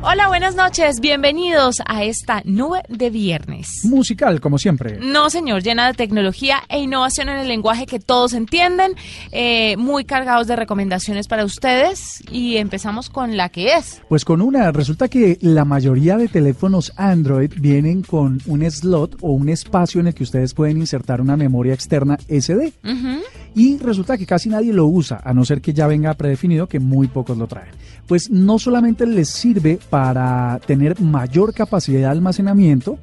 Hola, buenas noches. Bienvenidos a esta nube de viernes. Musical, como siempre. No, señor, llena de tecnología e innovación en el lenguaje que todos entienden. eh, muy cargados de recomendaciones para ustedes. Y empezamos con la que es. Pues con una, resulta que la mayoría de teléfonos Android vienen con un slot o un espacio en el que ustedes pueden insertar una memoria externa SD. Ujú. Y resulta que casi nadie lo usa, a no ser que ya venga predefinido que muy pocos lo traen. Pues no solamente les sirve para tener mayor capacidad de almacenamiento,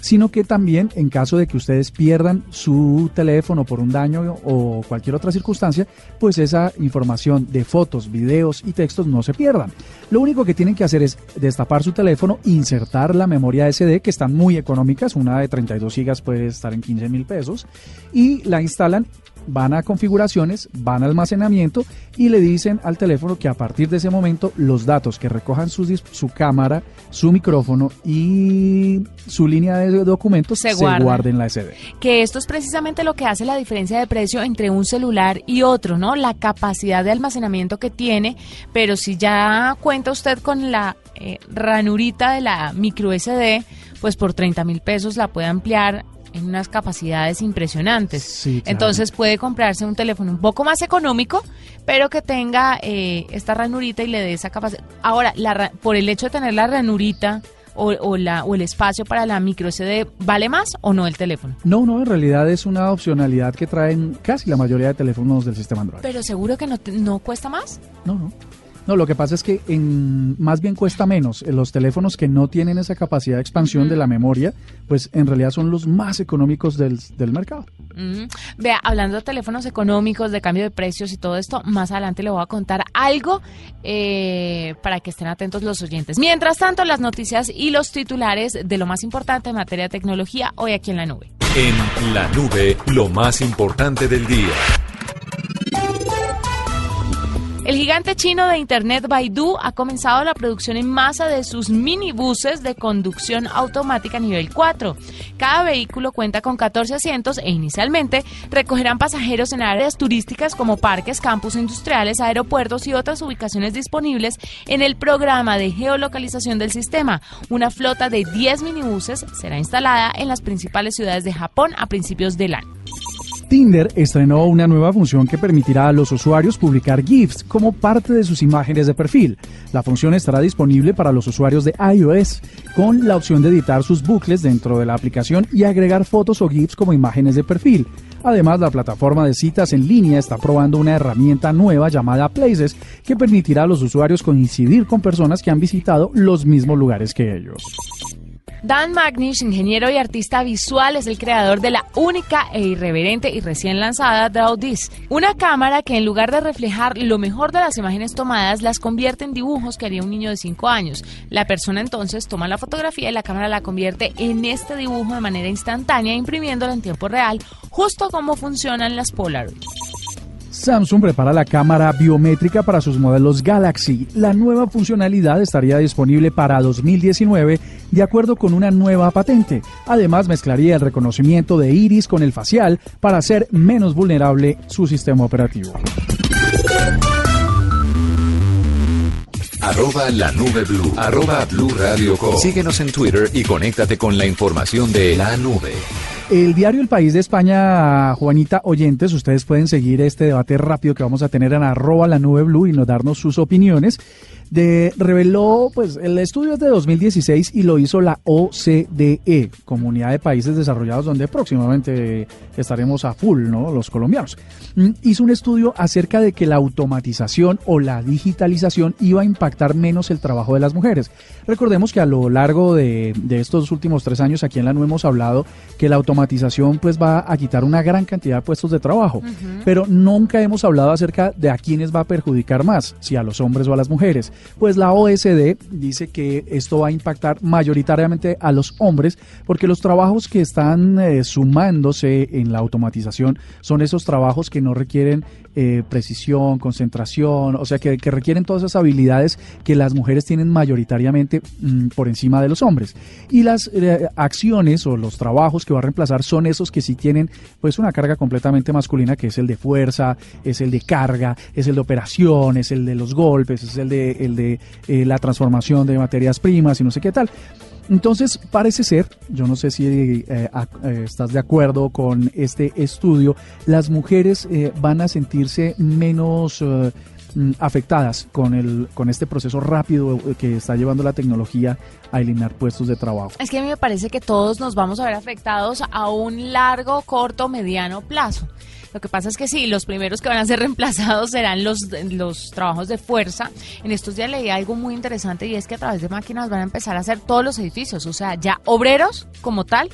sino que también en caso de que ustedes pierdan su teléfono por un daño o cualquier otra circunstancia, pues esa información de fotos, videos y textos no se pierdan. Lo único que tienen que hacer es destapar su teléfono, insertar la memoria SD, que están muy económicas, una de 32 gigas puede estar en 15 mil pesos, y la instalan van a configuraciones, van a almacenamiento y le dicen al teléfono que a partir de ese momento los datos que recojan su, cámara, su micrófono y su línea de documentos Se guarden en la SD. Que esto es precisamente lo que hace la diferencia de precio entre un celular y otro, ¿no? La capacidad de almacenamiento que tiene. Pero si ya cuenta usted con la eh, ranurita de la micro SD, pues por 30 mil pesos la puede ampliar en unas capacidades impresionantes. Sí, claro. Entonces puede comprarse un teléfono un poco más económico, pero que tenga eh, esta ranurita y le dé esa capacidad. Ahora, la por el hecho de tener la ranurita o, o la, o el espacio para la micro SD, ¿vale más o no el teléfono? No, no, en realidad es una opcionalidad que traen casi la mayoría de teléfonos del sistema Android. Pero seguro que no, no cuesta más. No, no. No, lo que pasa es que en, más bien cuesta menos. En Los teléfonos que no tienen esa capacidad de expansión de la memoria, pues en realidad son los más económicos del, del mercado. Vea, hablando de teléfonos económicos, de cambio de precios y todo esto, más adelante le voy a contar algo eh, para que estén atentos los oyentes. Mientras tanto, las noticias y los titulares de lo más importante en materia de tecnología hoy aquí en la nube. En la nube, lo más importante del día. El gigante chino de Internet Baidu ha comenzado la producción en masa de sus minibuses de conducción automática nivel 4. Cada vehículo cuenta con 14 asientos e inicialmente recogerán pasajeros en áreas turísticas como parques, campus industriales, aeropuertos y otras ubicaciones disponibles en el programa de geolocalización del sistema. Una flota de 10 minibuses será instalada en las principales ciudades de Japón a principios del año. Tinder estrenó una nueva función que permitirá a los usuarios publicar GIFs como parte de sus imágenes de perfil. La función estará disponible para los usuarios de iOS, con la opción de editar sus bucles dentro de la aplicación y agregar fotos o GIFs como imágenes de perfil. Además, la plataforma de citas en línea está probando una herramienta nueva llamada Places que permitirá a los usuarios coincidir con personas que han visitado los mismos lugares que ellos. Dan Magnish, ingeniero y artista visual, es el creador de la única e irreverente y recién lanzada Draw This, una cámara que en lugar de reflejar lo mejor de las imágenes tomadas, las convierte en dibujos que haría un niño de 5 años. La persona entonces toma la fotografía y la cámara la convierte en este dibujo de manera instantánea, imprimiéndolo en tiempo real, justo como funcionan las Polaroid. Samsung prepara la cámara biométrica para sus modelos Galaxy. La nueva funcionalidad estaría disponible para 2019 de acuerdo con una nueva patente. Además, mezclaría el reconocimiento de iris con el facial para hacer menos vulnerable su sistema operativo. Síguenos en Twitter y conéctate con la información de la nube. El diario El País de España, Juanita Oyentes, ustedes pueden seguir este debate rápido que vamos a tener en arroba la nube blue y nos darnos sus opiniones. De, reveló, pues el estudio es de 2016 y lo hizo la OCDE, Comunidad de Países Desarrollados, donde próximamente estaremos a full, ¿no? Los colombianos. Mm, Hizo un estudio acerca de que la automatización o la digitalización iba a impactar menos el trabajo de las mujeres. Recordemos que a lo largo de, de estos últimos tres años aquí en la NU hemos hablado que la automatización pues va a quitar una gran cantidad de puestos de trabajo, pero nunca hemos hablado acerca de a quiénes va a perjudicar más, si a los hombres o a las mujeres. Pues la OSD dice que esto va a impactar mayoritariamente a los hombres porque los trabajos que están eh, sumándose en la automatización son esos trabajos que no requieren eh, precisión, concentración, o sea, que, requieren todas esas habilidades que las mujeres tienen mayoritariamente mm, por encima de los hombres. Y las eh, acciones o los trabajos que va a reemplazar son esos que sí tienen pues una carga completamente masculina, que es el de fuerza, es el de carga, es el de operación, es el de los golpes, es el de, el de eh, la transformación de materias primas y no sé qué tal. Entonces, parece ser, yo no sé si eh, eh, estás de acuerdo con este estudio, las mujeres eh, van a sentirse menos mm, afectadas con, el, con este proceso rápido que está llevando la tecnología a eliminar puestos de trabajo. Es que a mí me parece que todos nos vamos a ver afectados a un largo, corto, mediano plazo. Lo que pasa es que sí, los primeros que van a ser reemplazados serán los, los trabajos de fuerza. En estos días leí algo muy interesante y es que a través de máquinas van a empezar a hacer todos los edificios. O sea, ya obreros como tal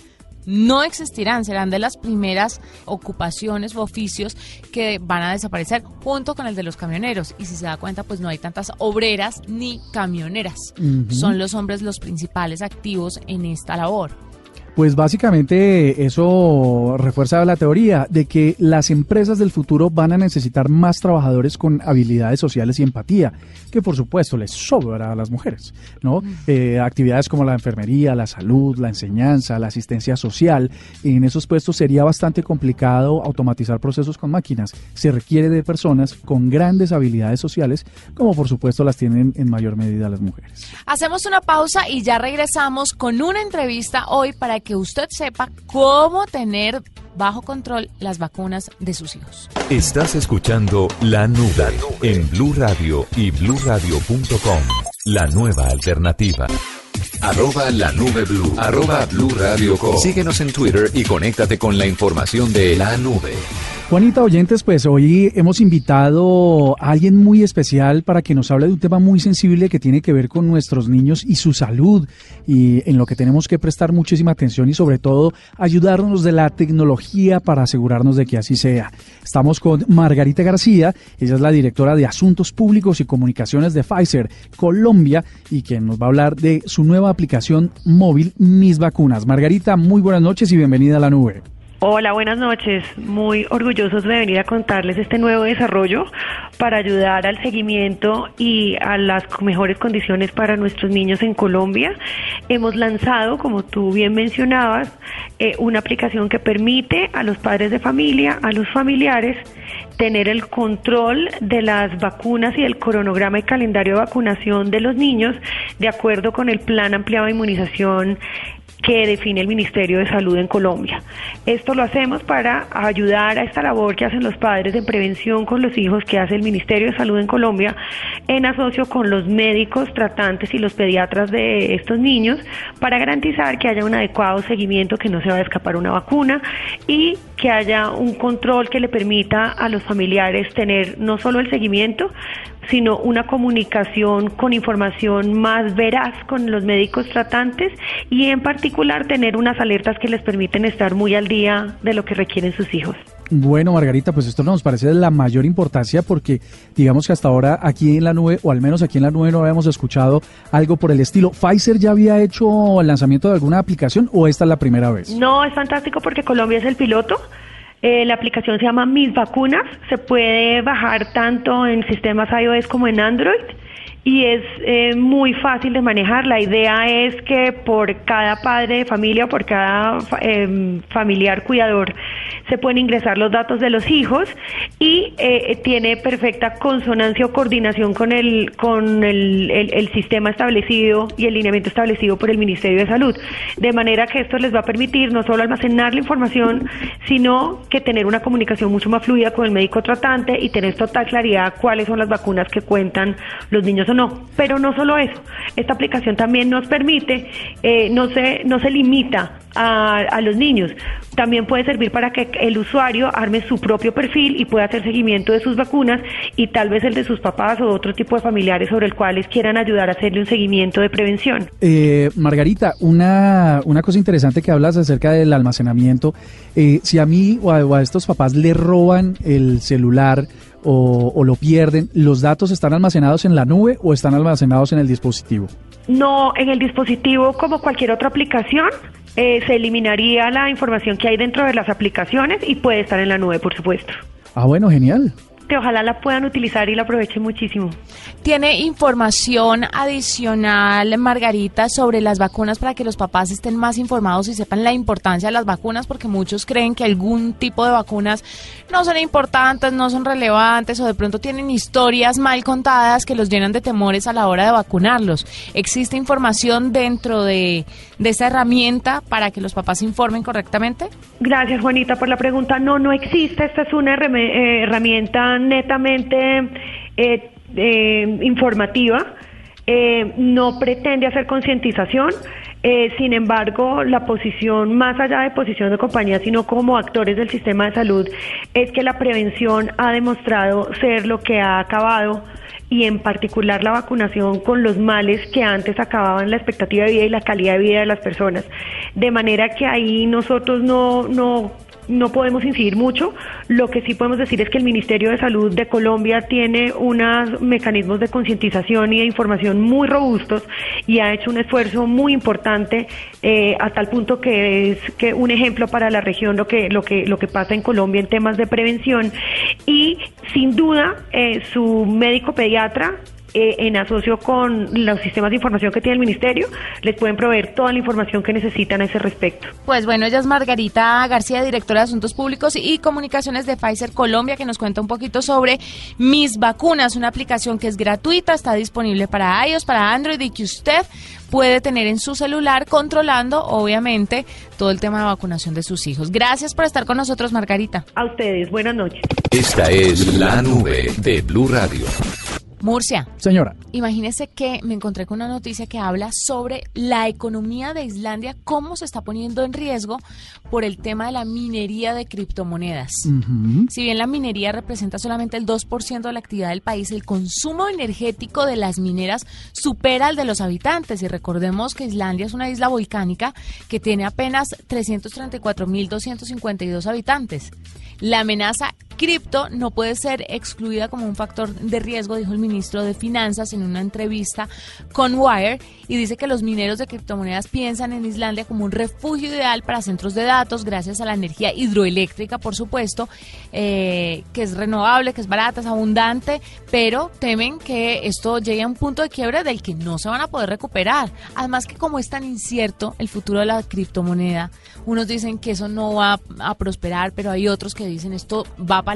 no existirán, serán de las primeras ocupaciones o oficios que van a desaparecer junto con el de los camioneros. Y si se da cuenta, pues no hay tantas obreras ni camioneras. Son los hombres los principales activos en esta labor. Pues básicamente eso refuerza la teoría de que las empresas del futuro van a necesitar más trabajadores con habilidades sociales y empatía, que por supuesto les sobra a las mujeres, ¿no? Eh, actividades como la enfermería, la salud, la enseñanza, la asistencia social, en esos puestos sería bastante complicado automatizar procesos con máquinas. Se requiere de personas con grandes habilidades sociales, como por supuesto las tienen en mayor medida las mujeres. Hacemos una pausa y ya regresamos con una entrevista hoy para que usted sepa cómo tener bajo control las vacunas de sus hijos. Estás escuchando La Nube en Blue Radio y bluradio.com. La nueva alternativa. Arroba la nube blue. Arroba blue radio Síguenos en Twitter y conéctate con la información de la nube. Juanita Oyentes, pues hoy hemos invitado a alguien muy especial para que nos hable de un tema muy sensible que tiene que ver con nuestros niños y su salud y en lo que tenemos que prestar muchísima atención y sobre todo ayudarnos de la tecnología para asegurarnos de que así sea. Estamos con Margarita García, ella es la directora de Asuntos Públicos y Comunicaciones de Pfizer Colombia y quien nos va a hablar de su nueva aplicación móvil Mis Vacunas. Margarita, muy buenas noches y bienvenida a la nube. Hola, buenas noches. Muy orgullosos de venir a contarles este nuevo desarrollo para ayudar al seguimiento y a las mejores condiciones para nuestros niños en Colombia. Hemos lanzado, como tú bien mencionabas, eh, una aplicación que permite a los padres de familia, a los familiares, tener el control de las vacunas y el cronograma y calendario de vacunación de los niños de acuerdo con el plan ampliado de inmunización que define el Ministerio de Salud en Colombia. Esto lo hacemos para ayudar a esta labor que hacen los padres de prevención con los hijos que hace el Ministerio de Salud en Colombia en asocio con los médicos tratantes y los pediatras de estos niños para garantizar que haya un adecuado seguimiento, que no se va a escapar una vacuna y que haya un control que le permita a los familiares tener no solo el seguimiento, sino una comunicación con información más veraz con los médicos tratantes y en particular tener unas alertas que les permiten estar muy al día de lo que requieren sus hijos. Bueno, Margarita, pues esto nos parece de la mayor importancia porque digamos que hasta ahora aquí en la nube, o al menos aquí en la nube no habíamos escuchado algo por el estilo. ¿Pfizer ya había hecho el lanzamiento de alguna aplicación o esta es la primera vez? No, es fantástico porque Colombia es el piloto. Eh, la aplicación se llama Mis Vacunas, se puede bajar tanto en sistemas iOS como en Android y es eh, muy fácil de manejar. La idea es que por cada padre de familia por cada em, familiar cuidador se pueden ingresar los datos de los hijos y eh, tiene perfecta consonancia o coordinación con el con el, el, sistema establecido y el lineamiento establecido por el Ministerio de Salud. De manera que esto les va a permitir no solo almacenar la información, sino que tener una comunicación mucho más fluida con el médico tratante y tener total claridad cuáles son las vacunas que cuentan los niños o no. Pero no solo eso, esta aplicación también nos permite, eh, no, se, no se limita a, a los niños, también puede servir para que el usuario arme su propio perfil y pueda hacer seguimiento de sus vacunas y tal vez el de sus papás o otro tipo de familiares sobre el cuales quieran ayudar a hacerle un seguimiento de prevención. Eh, Margarita, una, una cosa interesante que hablas acerca del almacenamiento. Eh, si a mí o a, estos papás le roban el celular o, o lo pierden, ¿los datos están almacenados en la nube o están almacenados en el dispositivo? No, en el dispositivo como cualquier otra aplicación eh, se eliminaría la información que hay dentro de las aplicaciones y puede estar en la nube, por supuesto. Ah, bueno, genial. Que ojalá la puedan utilizar y la aprovechen muchísimo. ¿Tiene información adicional, Margarita, sobre las vacunas para que los papás estén más informados y sepan la importancia de las vacunas? Porque muchos creen que algún tipo de vacunas no son importantes, no son relevantes o de pronto tienen historias mal contadas que los llenan de temores a la hora de vacunarlos. ¿Existe información dentro de, de esa herramienta para que los papás se informen correctamente? Gracias, Juanita, por la pregunta. No, no existe. Esta es una eh, herramienta netamente eh, eh, informativa. no pretende hacer concientización. sin embargo, la posición, más allá de posición de compañía, sino como actores del sistema de salud, es que la prevención ha demostrado ser lo que ha acabado y en particular la vacunación con los males que antes acababan la expectativa de vida y la calidad de vida de las personas. De manera que ahí nosotros no, no no podemos incidir mucho. Lo que sí podemos decir es que el Ministerio de Salud de Colombia tiene unos mecanismos de concientización y de información muy robustos y ha hecho un esfuerzo muy importante eh, a tal punto que es que un ejemplo para la región lo que lo que lo que pasa en Colombia en temas de prevención y sin duda eh, su médico pediatra eh, en asocio con los sistemas de información que tiene el ministerio, les pueden proveer toda la información que necesitan a ese respecto. Pues bueno, ella es Margarita García, directora de Asuntos Públicos y Comunicaciones de Pfizer Colombia, que nos cuenta un poquito sobre Mis Vacunas, una aplicación que es gratuita, está disponible para iOS, para Android y que usted puede tener en su celular controlando, obviamente, todo el tema de vacunación de sus hijos. Gracias por estar con nosotros, Margarita. A ustedes, buenas noches. Esta es la nube de Blue Radio. Murcia. Señora. Imagínese que me encontré con una noticia que habla sobre la economía de Islandia, cómo se está poniendo en riesgo por el tema de la minería de criptomonedas. Si bien la minería representa solamente el 2% de la actividad del país, el consumo energético de las mineras supera al de los habitantes. Y recordemos que Islandia es una isla volcánica que tiene apenas 334.252 habitantes. La amenaza cripto no puede ser excluida como un factor de riesgo, dijo el ministro de Finanzas en una entrevista con Wire, y dice que los mineros de criptomonedas piensan en Islandia como un refugio ideal para centros de datos, gracias a la energía hidroeléctrica, por supuesto, eh, que es renovable, que es barata, es abundante, pero temen que esto llegue a un punto de quiebre del que no se van a poder recuperar. Además que como es tan incierto el futuro de la criptomoneda, unos dicen que eso no va a prosperar, pero hay otros que dicen esto va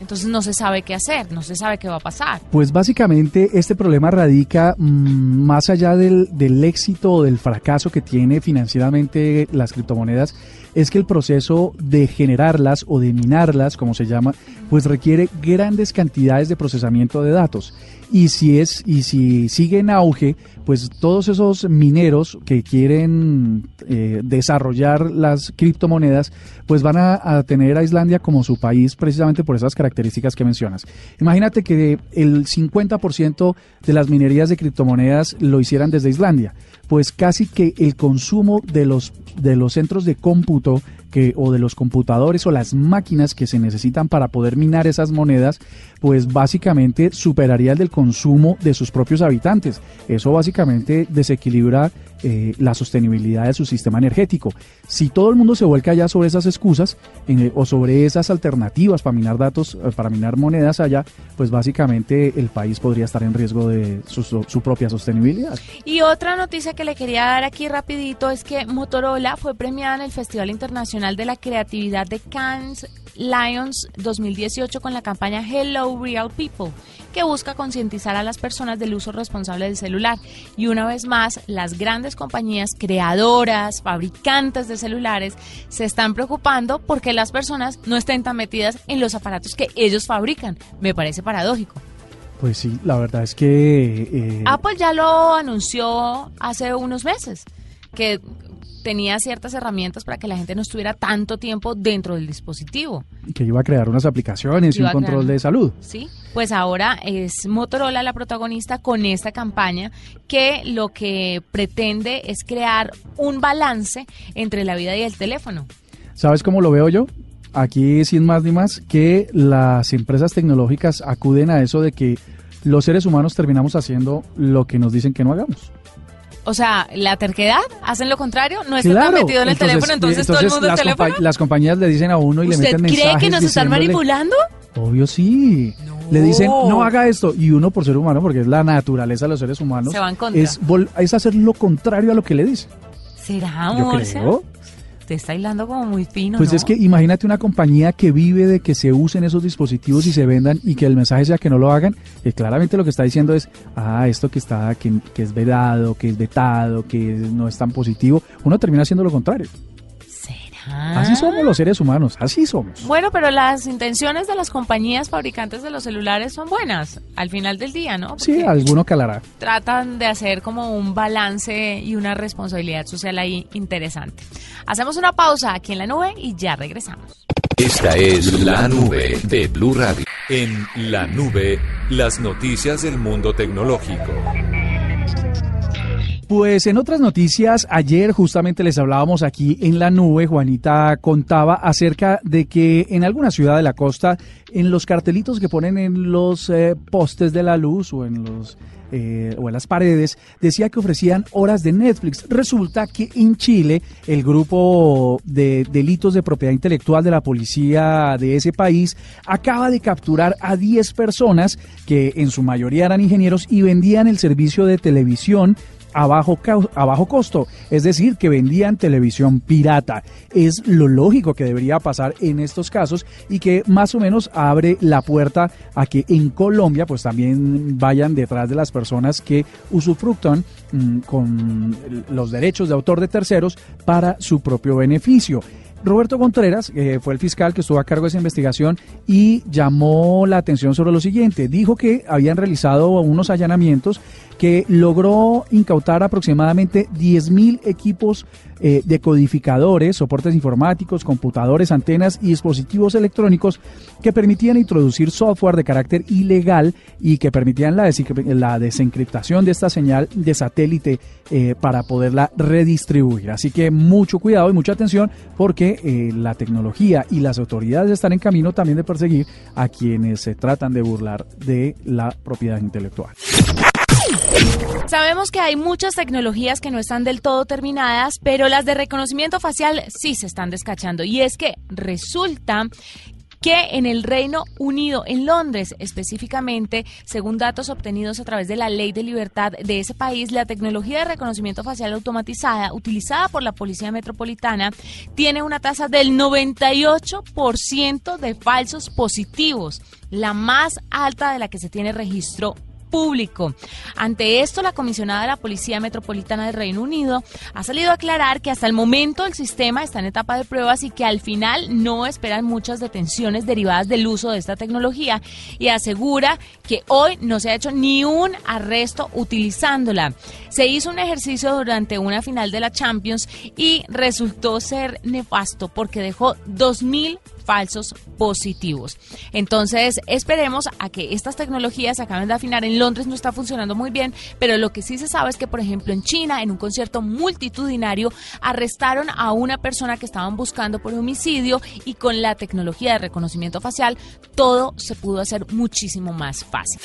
Entonces no se sabe qué hacer, no se sabe qué va a pasar. Pues básicamente este problema radica mm, más allá del, del éxito o del fracaso que tiene financieramente las criptomonedas, es que el proceso de generarlas o de minarlas, como se llama, pues requiere grandes cantidades de procesamiento de datos. Y si es y si sigue en auge, pues todos esos mineros que quieren eh, desarrollar las criptomonedas, pues van a, tener a Islandia como su país precisamente por esas características que mencionas. Imagínate que el 50% de las minerías de criptomonedas lo hicieran desde Islandia, pues casi que el consumo de los de los centros de cómputo que, o de los computadores o las máquinas que se necesitan para poder minar esas monedas, pues básicamente superaría el del consumo de sus propios habitantes. Eso básicamente desequilibra eh, la sostenibilidad de su sistema energético. Si todo el mundo se vuelca ya sobre esas excusas o sobre esas alternativas para minar datos, eh, para minar monedas allá, pues básicamente el país podría estar en riesgo de su, su propia sostenibilidad. Y otra noticia que le quería dar aquí rapidito es que Motorola fue premiada en el Festival Internacional de la Creatividad de Cannes Lions 2018 con la campaña Hello Real People, que busca concientizar a las personas del uso responsable del celular. Y una vez más, las grandes compañías creadoras, fabricantes de celulares, se están preocupando porque las personas no estén tan metidas en los aparatos que ellos fabrican. Me parece paradójico. Pues sí, la verdad es que... Eh, Apple ya lo anunció hace unos meses, que tenía ciertas herramientas para que la gente no estuviera tanto tiempo dentro del dispositivo. Que iba a crear unas aplicaciones y un control de salud. Sí, pues ahora es Motorola la protagonista con esta campaña que lo que pretende es crear un balance entre la vida y el teléfono. ¿Sabes cómo lo veo yo? Aquí, sin más ni más, que las empresas tecnológicas acuden a eso de que los seres humanos terminamos haciendo lo que nos dicen que no hagamos. O sea, la terquedad, hacen lo contrario, no están tan metido en el teléfono, entonces, todo el mundo las teléfono. las compañías le dicen a uno y le meten mensajes. ¿Usted cree que nos están manipulando? Obvio sí. Le dicen, no haga esto. Y uno por ser humano, porque es la naturaleza de los seres humanos, Se va en contra. es, es hacer lo contrario a lo que le dice. ¿Será, Yo amor? creo. Te está hilando como muy fino, Pues ¿no? es que imagínate una compañía que vive de que se usen esos dispositivos y se vendan y que el mensaje sea que no lo hagan, que claramente lo que está diciendo es, ah, esto que está, que, que es vedado, que es vetado, que no es tan positivo, uno termina haciendo lo contrario. Así somos los seres humanos, así somos. Bueno, pero las intenciones de las compañías fabricantes de los celulares son buenas al final del día, ¿no? Sí, alguno calará. tratan de hacer como un balance y una responsabilidad social ahí interesante. Hacemos una pausa aquí en la nube y ya regresamos. Esta es la nube de Blue Radio. En la nube, las noticias del mundo tecnológico. Pues en otras noticias, ayer justamente les hablábamos aquí en la nube, Juanita contaba acerca de que en alguna ciudad de la costa, en los cartelitos que ponen en los eh, postes de la luz o en los eh, o en las paredes, decía que ofrecían horas de Netflix. Resulta que en Chile, el grupo de delitos de propiedad intelectual de la policía de ese país acaba de capturar a 10 personas que en su mayoría eran ingenieros y vendían el servicio de televisión a bajo, costo, es decir, que vendían televisión pirata. Es lo lógico que debería pasar en estos casos y que más o menos abre la puerta a que en Colombia pues también vayan detrás de las personas que usufructan mm, con los derechos de autor de terceros para su propio beneficio. Roberto Contreras eh, fue el fiscal que estuvo a cargo de esa investigación y llamó la atención sobre lo siguiente. Dijo que habían realizado unos allanamientos que logró incautar aproximadamente 10.000 equipos eh, decodificadores, soportes informáticos, computadores, antenas y dispositivos electrónicos que permitían introducir software de carácter ilegal y que permitían la, desencrip- la desencriptación de esta señal de satélite eh, para poderla redistribuir. Así que mucho cuidado y mucha atención porque eh, la tecnología y las autoridades están en camino también de perseguir a quienes se tratan de burlar de la propiedad intelectual. Sabemos que hay muchas tecnologías que no están del todo terminadas, pero las de reconocimiento facial sí se están descachando. Y es que resulta que en el Reino Unido, en Londres específicamente, según datos obtenidos a través de la ley de libertad de ese país, la tecnología de reconocimiento facial automatizada utilizada por la Policía Metropolitana tiene una tasa del 98% de falsos positivos, la más alta de la que se tiene registro público. Ante esto, la comisionada de la Policía Metropolitana del Reino Unido ha salido a aclarar que hasta el momento el sistema está en etapa de pruebas y que al final no esperan muchas detenciones derivadas del uso de esta tecnología y asegura que hoy no se ha hecho ni un arresto utilizándola. Se hizo un ejercicio durante una final de la Champions y resultó ser nefasto porque dejó 2.000 falsos positivos. Entonces, esperemos a que estas tecnologías acaben de afinar. En Londres no está funcionando muy bien, pero lo que sí se sabe es que, por ejemplo, en China, en un concierto multitudinario, arrestaron a una persona que estaban buscando por homicidio y con la tecnología de reconocimiento facial, todo se pudo hacer muchísimo más fácil.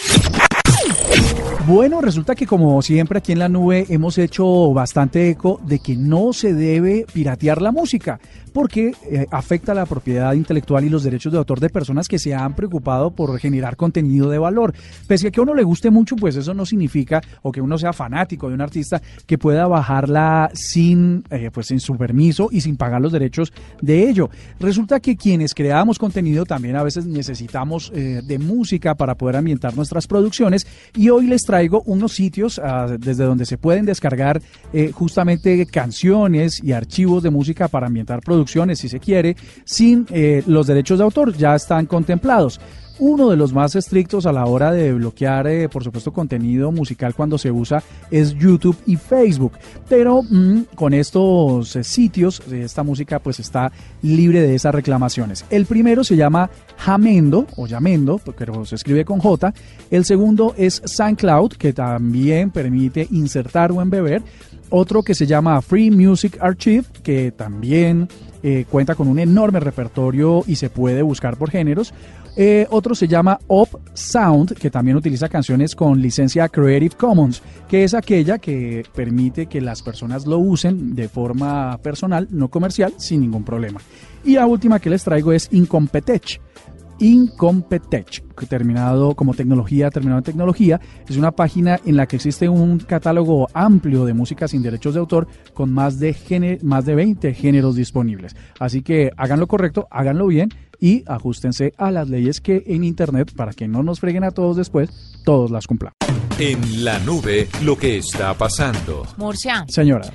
Bueno, resulta que como siempre aquí en la nube hemos hecho bastante eco de que no se debe piratear la música porque eh, afecta la propiedad intelectual y los derechos de autor de personas que se han preocupado por generar contenido de valor. Pese a que a uno le guste mucho, pues eso no significa o que uno sea fanático de un artista que pueda bajarla sin, eh, pues sin su permiso y sin pagar los derechos de ello. Resulta que quienes creamos contenido también a veces necesitamos eh, de música para poder ambientar nuestras producciones y hoy les traigo unos sitios ah, desde donde se pueden descargar eh, justamente canciones y archivos de música para ambientar producciones si se quiere sin eh, los derechos de autor ya están contemplados uno de los más estrictos a la hora de bloquear, eh, por supuesto, contenido musical cuando se usa es YouTube y Facebook. Pero mm, con estos eh, sitios, eh, esta música pues está libre de esas reclamaciones. El primero se llama Jamendo o Yamendo, pero se escribe con J. El segundo es SoundCloud, que también permite insertar o embeber. Otro que se llama Free Music Archive, que también cuenta con un enorme repertorio y se puede buscar por géneros. Eh, otro se llama Up Sound, que también utiliza canciones con licencia Creative Commons, que es aquella que permite que las personas lo usen de forma personal, no comercial, sin ningún problema. Y la última que les traigo es Incompetech. Incompetech, terminado como tecnología, terminado en tecnología. Es una página en la que existe un catálogo amplio de música sin derechos de autor con más de, más de 20 géneros disponibles. Así que hagan lo correcto, háganlo bien y ajustense a las leyes que en Internet, para que no nos freguen a todos después, todos las cumplan. En la nube, lo que está pasando. Murcia. Señora.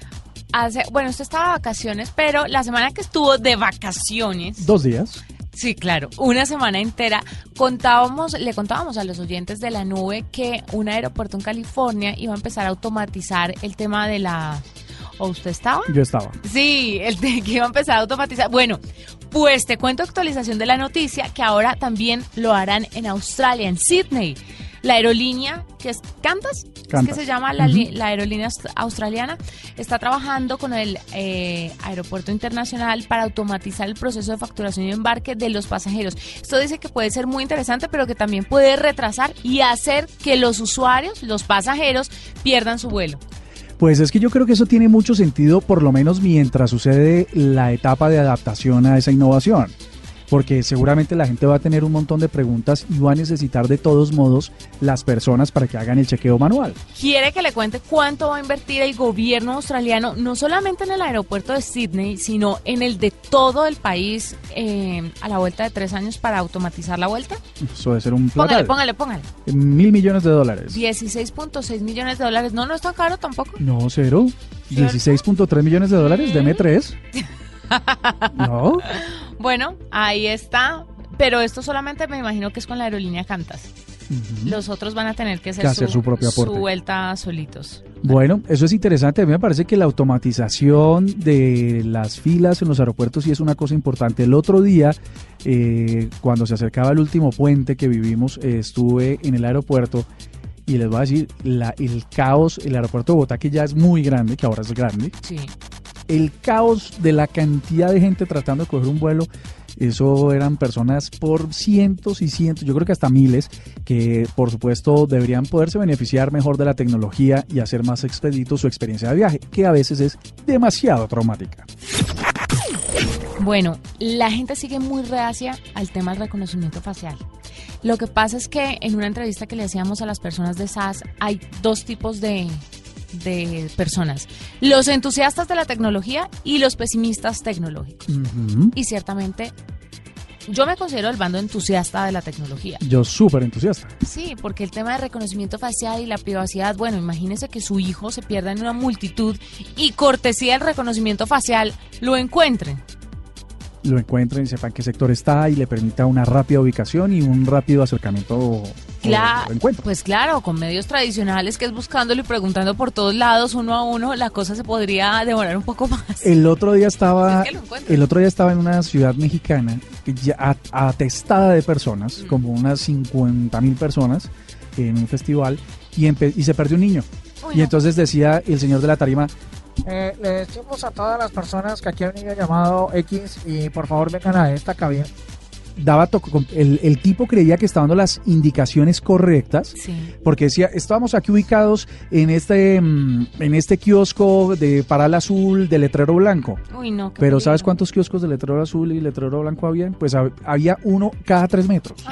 Hace, bueno, usted estaba de vacaciones, pero la semana que estuvo de vacaciones. Dos días. Sí, claro, una semana entera contábamos, le contábamos a los oyentes de la nube que un aeropuerto en California iba a empezar a automatizar el tema de la ¿O usted estaba? Yo estaba. Sí, el que iba a empezar a automatizar. Bueno, pues te cuento actualización de la noticia que ahora también lo harán en Australia, en Sydney la aerolínea que es Qantas, es que se llama la, aerolínea australiana, está trabajando con el eh, aeropuerto internacional para automatizar el proceso de facturación y embarque de los pasajeros. Esto dice que puede ser muy interesante, pero que también puede retrasar y hacer que los usuarios, los pasajeros, pierdan su vuelo. Pues es que yo creo que eso tiene mucho sentido, por lo menos mientras sucede la etapa de adaptación a esa innovación porque seguramente la gente va a tener un montón de preguntas y va a necesitar de todos modos las personas para que hagan el chequeo manual. Quiere que le cuente cuánto va a invertir el gobierno australiano, no solamente en el aeropuerto de Sydney, sino en el de todo el país eh, a la vuelta de tres años para automatizar la vuelta. Eso debe ser un plan. Póngale, póngale, póngale. Mil millones de dólares. 16.6 millones de dólares. No, no es tan caro tampoco. No, cero. 16.3 millones de dólares, deme tres. no. Bueno, ahí está. Pero esto solamente me imagino que es con la aerolínea Cantas. Los otros van a tener que, hacer su, propia vuelta solitos. Bueno, eso es interesante. A mí me parece que la automatización de las filas en los aeropuertos sí es una cosa importante. El otro día, eh, cuando se acercaba el último puente que vivimos, eh, estuve en el aeropuerto y les voy a decir, la, el caos, el aeropuerto de Bogotá, que ya es muy grande, que ahora es grande, sí el caos de la cantidad de gente tratando de coger un vuelo, eso eran personas por cientos y cientos, yo creo que hasta miles, que por supuesto deberían poderse beneficiar mejor de la tecnología y hacer más expedito su experiencia de viaje, que a veces es demasiado traumática. Bueno, la gente sigue muy reacia al tema del reconocimiento facial. Lo que pasa es que en una entrevista que le hacíamos a las personas de SAS hay dos tipos de, de personas, los entusiastas de la tecnología y los pesimistas tecnológicos. Y ciertamente yo me considero el bando entusiasta de la tecnología. Yo súper entusiasta. Sí, porque el tema de reconocimiento facial y la privacidad, bueno, imagínese que su hijo se pierda en una multitud y cortesía del reconocimiento facial lo encuentren lo encuentren y sepan qué sector está y le permita una rápida ubicación y un rápido acercamiento claro, Pues claro, con medios tradicionales que es buscándolo y preguntando por todos lados uno a uno, la cosa se podría demorar un poco más. El otro día estaba el otro día estaba en una ciudad mexicana ya atestada de personas, mm. como unas 50 mil personas en un festival y, y se perdió un niño. y entonces decía el señor de la tarima, eh, le decimos a todas las personas que aquí hay un niño llamado X y por favor vengan a esta cabina daba el, el, tipo creía que estaba dando las indicaciones correctas porque decía estábamos aquí ubicados en este mm, en este kiosco de paral azul de letrero blanco pero sabes cuántos kioscos de letrero azul y letrero blanco había pues había uno cada tres metros.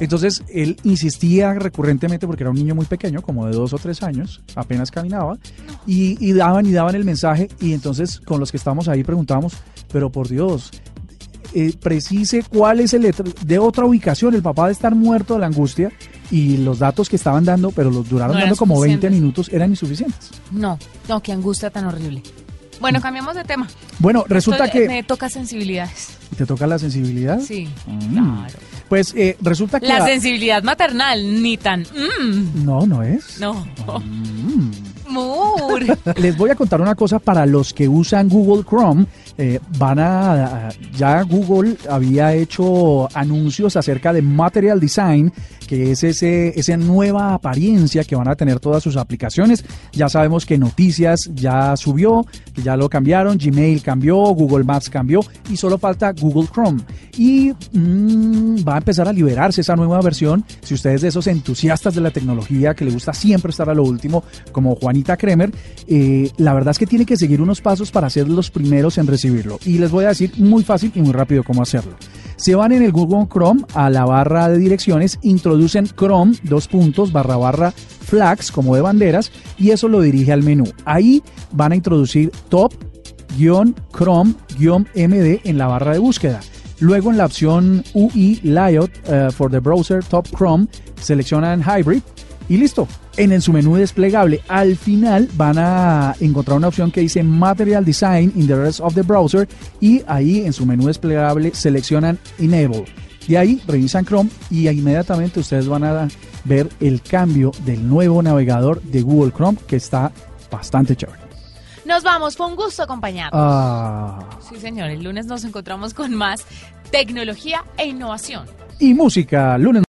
Entonces él insistía recurrentemente porque era un niño muy pequeño como de dos o tres años apenas caminaba y, y daban y daban el mensaje y entonces con los que estábamos ahí preguntábamos pero por Dios eh, precise cuál es el de otra ubicación. El papá de estar muerto de la angustia y los datos que estaban dando, pero los duraron dando como 20 minutos, eran insuficientes. No, no, qué angustia tan horrible. Bueno, cambiamos de tema. Bueno, resulta que... Me toca sensibilidades. ¿Te toca la sensibilidad? Sí, mm. claro. Pues eh, resulta que... La, sensibilidad maternal, ni tan... Mm. No, no es. No. Mm. Les voy a contar una cosa para los que usan Google Chrome. Eh, van a, ya Google había hecho anuncios acerca de Material Design, que es ese, esa nueva apariencia que van a tener todas sus aplicaciones. Ya sabemos que Noticias ya subió, que ya lo cambiaron, Gmail cambió, Google Maps cambió y solo falta Google Chrome. Y mm, va a empezar a liberarse esa nueva versión. Si ustedes de esos entusiastas de la tecnología que le gusta siempre estar a lo último, como Juanita Kremer, eh, la verdad es que tiene que seguir unos pasos para ser los primeros en recibirlo. Y les voy a decir muy fácil y muy rápido cómo hacerlo. Se van en el Google Chrome a la barra de direcciones, introducen Chrome, dos puntos, barra barra flags, como de banderas, y eso lo dirige al menú. Ahí van a introducir top, Chrome, MD en la barra de búsqueda. Luego en la opción UI Layout eh, for the Browser Top Chrome seleccionan Hybrid y listo. En, su menú desplegable, al final van a encontrar una opción que dice Material Design in the rest of the browser y ahí en su menú desplegable seleccionan Enable. De ahí revisan Chrome y inmediatamente ustedes van a ver el cambio del nuevo navegador de Google Chrome que está bastante chévere. Nos vamos, fue un gusto acompañarnos. Ah. Sí, señor, el lunes nos encontramos con más tecnología e innovación. Y música, lunes.